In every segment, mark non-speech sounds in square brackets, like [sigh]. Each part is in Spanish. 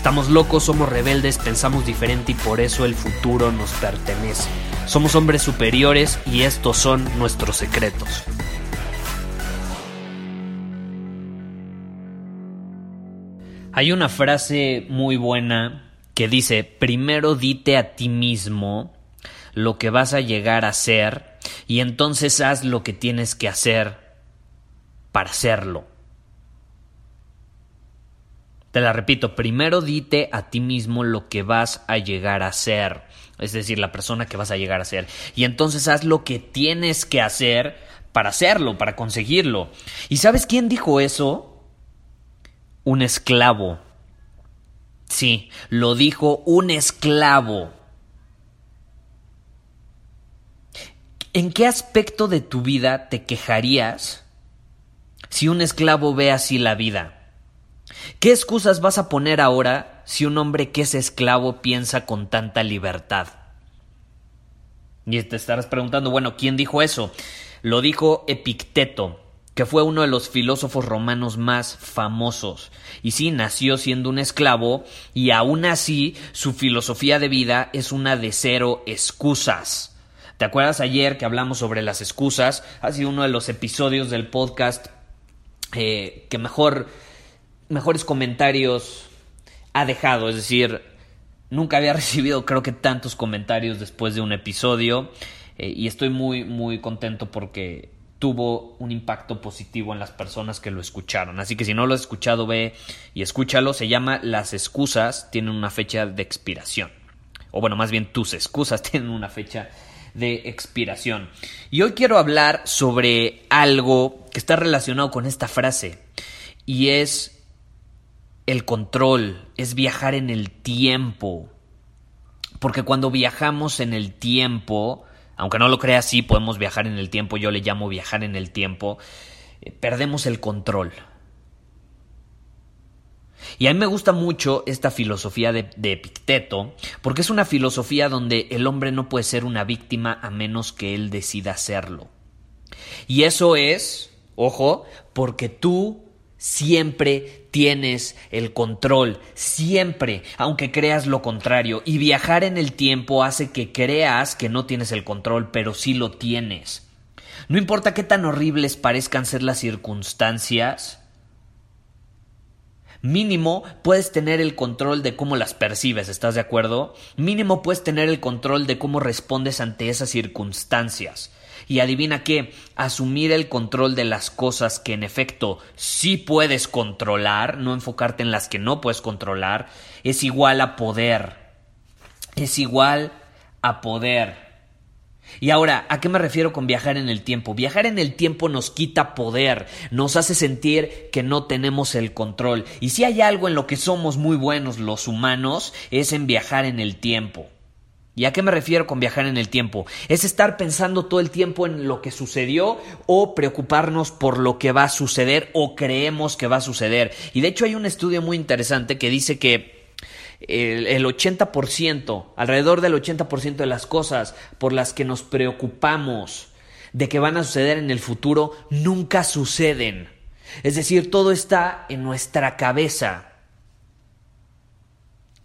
Estamos locos, somos rebeldes, pensamos diferente y por eso el futuro nos pertenece. Somos hombres superiores y estos son nuestros secretos. Hay una frase muy buena que dice, primero dite a ti mismo lo que vas a llegar a ser y entonces haz lo que tienes que hacer para hacerlo. Te la repito, primero dite a ti mismo lo que vas a llegar a ser, es decir, la persona que vas a llegar a ser, y entonces haz lo que tienes que hacer para hacerlo, para conseguirlo. ¿Y sabes quién dijo eso? Un esclavo. Sí, lo dijo un esclavo. ¿En qué aspecto de tu vida te quejarías si un esclavo ve así la vida? ¿Qué excusas vas a poner ahora si un hombre que es esclavo piensa con tanta libertad? Y te estarás preguntando, bueno, ¿quién dijo eso? Lo dijo Epicteto, que fue uno de los filósofos romanos más famosos. Y sí, nació siendo un esclavo y aún así su filosofía de vida es una de cero excusas. ¿Te acuerdas ayer que hablamos sobre las excusas? Ha sido uno de los episodios del podcast eh, que mejor, mejores comentarios ha dejado. Es decir, nunca había [laughs] recibido creo que tantos comentarios después de un episodio eh, y estoy muy muy contento porque tuvo un impacto positivo en las personas que lo escucharon. Así que si no lo has escuchado, ve y escúchalo. Se llama Las excusas tienen una fecha de expiración. O bueno, más bien tus excusas [laughs] tienen una fecha de expiración. Y hoy quiero hablar sobre algo que está relacionado con esta frase. Y es el control, es viajar en el tiempo. Porque cuando viajamos en el tiempo, aunque no lo crea así, podemos viajar en el tiempo, yo le llamo viajar en el tiempo, eh, perdemos el control. Y a mí me gusta mucho esta filosofía de, de, Epicteto, porque es una filosofía donde el hombre no puede ser una víctima a menos que él decida serlo. Y eso es, ojo, porque tú Siempre tienes el control, siempre, aunque creas lo contrario. Y viajar en el tiempo hace que creas que no tienes el control, pero sí lo tienes. No importa qué tan horribles parezcan ser las circunstancias, mínimo puedes tener el control de cómo las percibes, ¿estás de acuerdo? Mínimo puedes tener el control de cómo respondes ante esas circunstancias. Y adivina qué, asumir el control de las cosas que en efecto sí puedes controlar, no enfocarte en las que no puedes controlar, es igual a poder. Es igual a poder. Y ahora, ¿a qué me refiero con viajar en el tiempo? Viajar en el tiempo nos quita poder, nos hace sentir que no tenemos el control. Y si hay algo en lo que somos muy buenos los humanos, es en viajar en el tiempo. ¿Y a qué me refiero con viajar en el tiempo? Es estar pensando todo el tiempo en lo que sucedió o preocuparnos por lo que va a suceder o creemos que va a suceder. Y de hecho hay un estudio muy interesante que dice que el, 80%, alrededor del 80% de las cosas por las que nos preocupamos de que van a suceder en el futuro nunca suceden. Es decir, todo está en nuestra cabeza.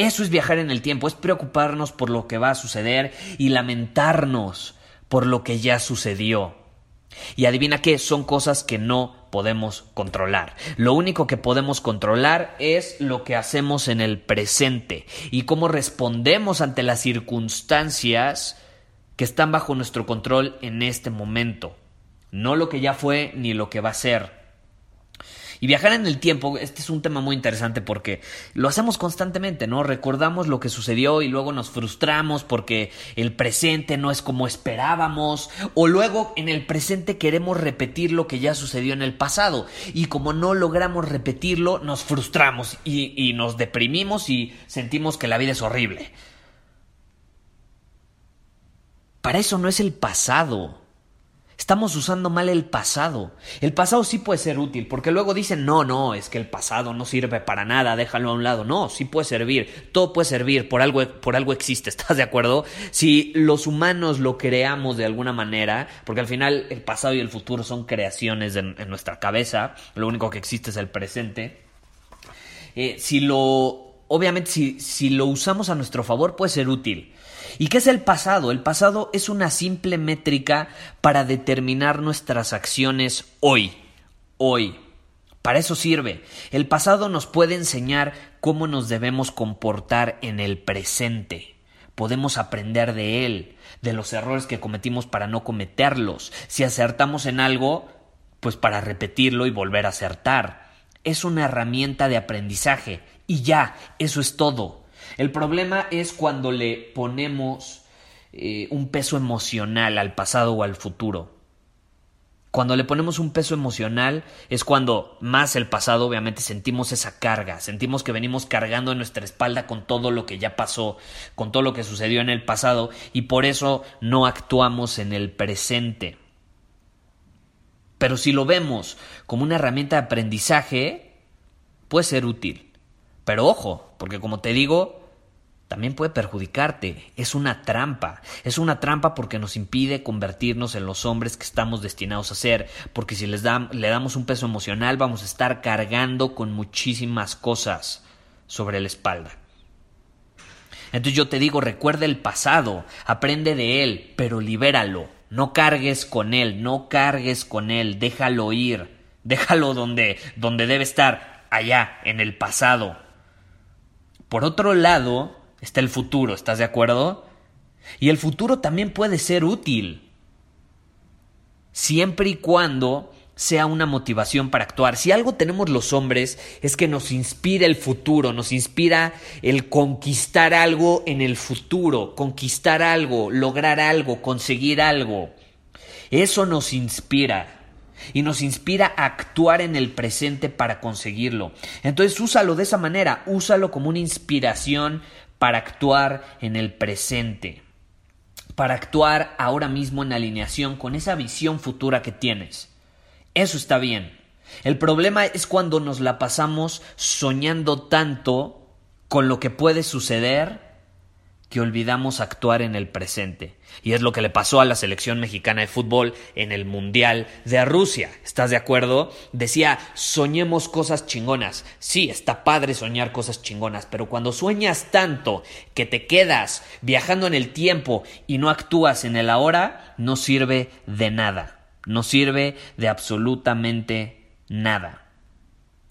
Eso es viajar en el tiempo, es preocuparnos por lo que va a suceder y lamentarnos por lo que ya sucedió. Y adivina qué, son cosas que no podemos controlar. Lo único que podemos controlar es lo que hacemos en el presente y cómo respondemos ante las circunstancias que están bajo nuestro control en este momento. No lo que ya fue ni lo que va a ser. Y viajar en el tiempo, este es un tema muy interesante porque lo hacemos constantemente, ¿no? Recordamos lo que sucedió y luego nos frustramos porque el presente no es como esperábamos o luego en el presente queremos repetir lo que ya sucedió en el pasado y como no logramos repetirlo nos frustramos y, y nos deprimimos y sentimos que la vida es horrible. Para eso no es el pasado. Estamos usando mal el pasado. El pasado sí puede ser útil, porque luego dicen, no, no, es que el pasado no sirve para nada, déjalo a un lado. No, sí puede servir, todo puede servir, por algo, por algo existe, [laughs] ¿estás de acuerdo? Si los humanos lo creamos de alguna manera, porque al final el pasado y el futuro son creaciones en, nuestra cabeza, lo único que existe es el presente. Eh, si lo, obviamente, si, si lo usamos a nuestro favor, puede ser útil. ¿Y qué es el pasado? El pasado es una simple métrica para determinar nuestras acciones hoy. Hoy. Para eso sirve. El pasado nos puede enseñar cómo nos debemos comportar en el presente. Podemos aprender de él, de los errores que cometimos para no cometerlos. Si acertamos en algo, pues para repetirlo y volver a acertar. Es una herramienta de aprendizaje. Y ya, eso es todo. El problema es cuando le ponemos eh, un peso emocional al pasado o al futuro. Cuando le ponemos un peso emocional es cuando más el pasado obviamente sentimos esa carga, sentimos que venimos cargando en nuestra espalda con todo lo que ya pasó, con todo lo que sucedió en el pasado y por eso no actuamos en el presente. Pero si lo vemos como una herramienta de aprendizaje, puede ser útil. Pero ojo, porque como te digo, también puede perjudicarte. Es una trampa. Es una trampa porque nos impide convertirnos en los hombres que estamos destinados a ser. Porque si les le damos un peso emocional, vamos a estar cargando con muchísimas cosas sobre la espalda. Entonces yo te digo, recuerda el pasado, aprende de él, pero libéralo. No cargues con él, no cargues con él, déjalo ir, déjalo donde, donde debe estar, allá, en el pasado. Por otro lado, está el futuro, ¿estás de acuerdo? Y el futuro también puede ser útil, siempre y cuando sea una motivación para actuar. Si algo tenemos los hombres es que nos inspira el futuro, nos inspira el conquistar algo en el futuro, conquistar algo, lograr algo, conseguir algo. Eso nos inspira y nos inspira a actuar en el presente para conseguirlo. Entonces úsalo de esa manera, úsalo como una inspiración para actuar en el presente, para actuar ahora mismo en alineación con esa visión futura que tienes. Eso está bien. El problema es cuando nos la pasamos soñando tanto con lo que puede suceder que olvidamos actuar en el presente. Y es lo que le pasó a la selección mexicana de fútbol en el Mundial de Rusia. ¿Estás de acuerdo? Decía, soñemos cosas chingonas. Sí, está padre soñar cosas chingonas, pero cuando sueñas tanto que te quedas viajando en el tiempo y no actúas en el ahora, no sirve de nada. No sirve de absolutamente nada.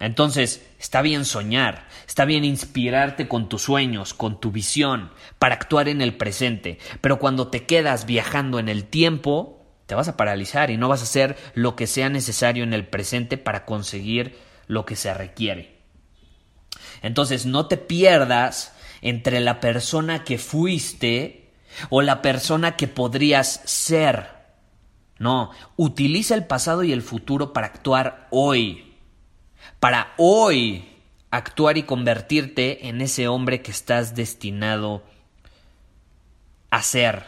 Entonces, está bien soñar, está bien inspirarte con tus sueños, con tu visión, para actuar en el presente, pero cuando te quedas viajando en el tiempo, te vas a paralizar y no vas a hacer lo que sea necesario en el presente para conseguir lo que se requiere. Entonces, no te pierdas entre la persona que fuiste o la persona que podrías ser. No, utiliza el pasado y el futuro para actuar hoy para hoy actuar y convertirte en ese hombre que estás destinado a ser.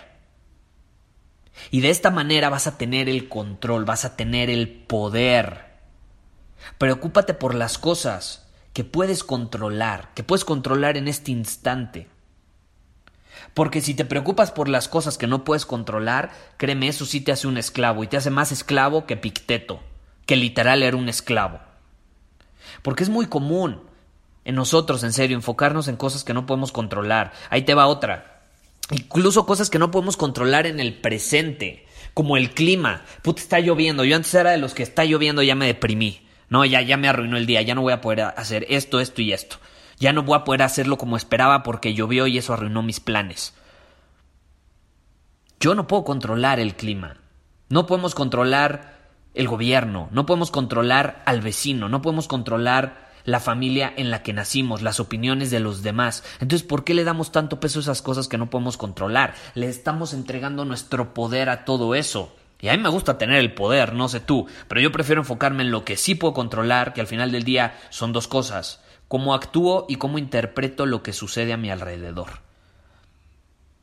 Y de esta manera vas a tener el control, vas a tener el poder. Preocúpate por las cosas que puedes controlar, que puedes controlar en este instante. Porque si te preocupas por las cosas que no puedes controlar, créeme, eso sí te hace un esclavo y te hace más esclavo que Picteto, que literal era un esclavo. Porque es muy común en nosotros, en serio, enfocarnos en cosas que no podemos controlar. Ahí te va otra. Incluso cosas que no podemos controlar en el presente, como el clima. Puta, está lloviendo. Yo antes era de los que está lloviendo, ya me deprimí. No, ya, ya me arruinó el día, ya no voy a poder hacer esto, esto y esto. Ya no voy a poder hacerlo como esperaba porque llovió y eso arruinó mis planes. Yo no puedo controlar el clima. No podemos controlar el gobierno, no podemos controlar al vecino, no podemos controlar la familia en la que nacimos, las opiniones de los demás. Entonces, ¿por qué le damos tanto peso a esas cosas que no podemos controlar? Le estamos entregando nuestro poder a todo eso. Y a mí me gusta tener el poder, no sé tú, pero yo prefiero enfocarme en lo que sí puedo controlar, que al final del día son dos cosas, cómo actúo y cómo interpreto lo que sucede a mi alrededor.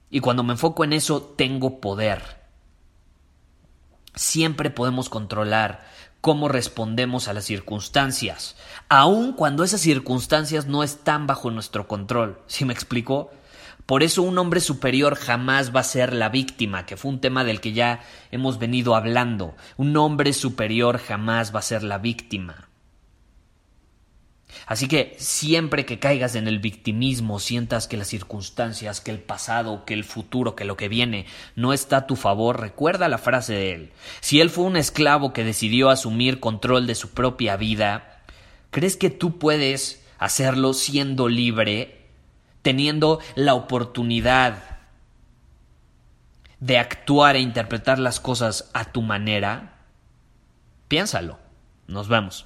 Y cuando me enfoco en eso, tengo poder. Siempre podemos controlar cómo respondemos a las circunstancias, aun cuando esas circunstancias no están bajo nuestro control. ¿Sí me explico? Por eso un hombre superior jamás va a ser la víctima, que fue un tema del que ya hemos venido hablando. Un hombre superior jamás va a ser la víctima. Así que siempre que caigas en el victimismo, sientas que las circunstancias, que el pasado, que el futuro, que lo que viene no está a tu favor, recuerda la frase de él. Si él fue un esclavo que decidió asumir control de su propia vida, ¿crees que tú puedes hacerlo siendo libre, teniendo la oportunidad de actuar e interpretar las cosas a tu manera? Piénsalo. Nos vemos.